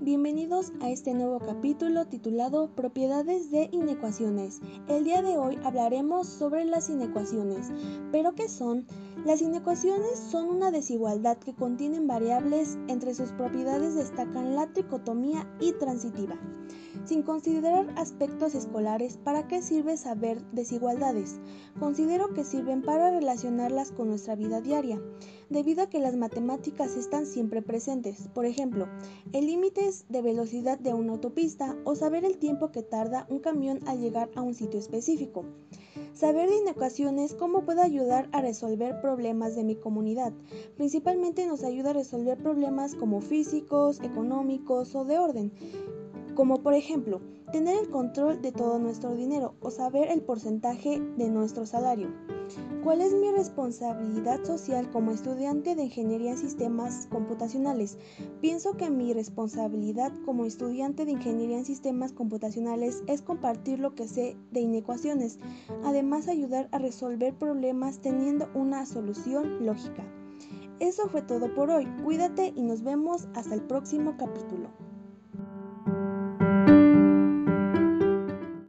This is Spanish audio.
bienvenidos a este nuevo capítulo titulado Propiedades de inecuaciones. El día de hoy hablaremos sobre las inecuaciones. ¿Pero qué son? Las inecuaciones son una desigualdad que contienen variables, entre sus propiedades destacan la tricotomía y transitiva. Sin considerar aspectos escolares, ¿para qué sirve saber desigualdades? Considero que sirven para relacionarlas con nuestra vida diaria, debido a que las matemáticas están siempre presentes. Por ejemplo, el límite de velocidad de una autopista o saber el tiempo que tarda un camión al llegar a un sitio específico. Saber de inecuaciones cómo puede ayudar a resolver problemas de mi comunidad. Principalmente nos ayuda a resolver problemas como físicos, económicos o de orden como por ejemplo tener el control de todo nuestro dinero o saber el porcentaje de nuestro salario. ¿Cuál es mi responsabilidad social como estudiante de Ingeniería en Sistemas Computacionales? Pienso que mi responsabilidad como estudiante de Ingeniería en Sistemas Computacionales es compartir lo que sé de inecuaciones, además ayudar a resolver problemas teniendo una solución lógica. Eso fue todo por hoy, cuídate y nos vemos hasta el próximo capítulo.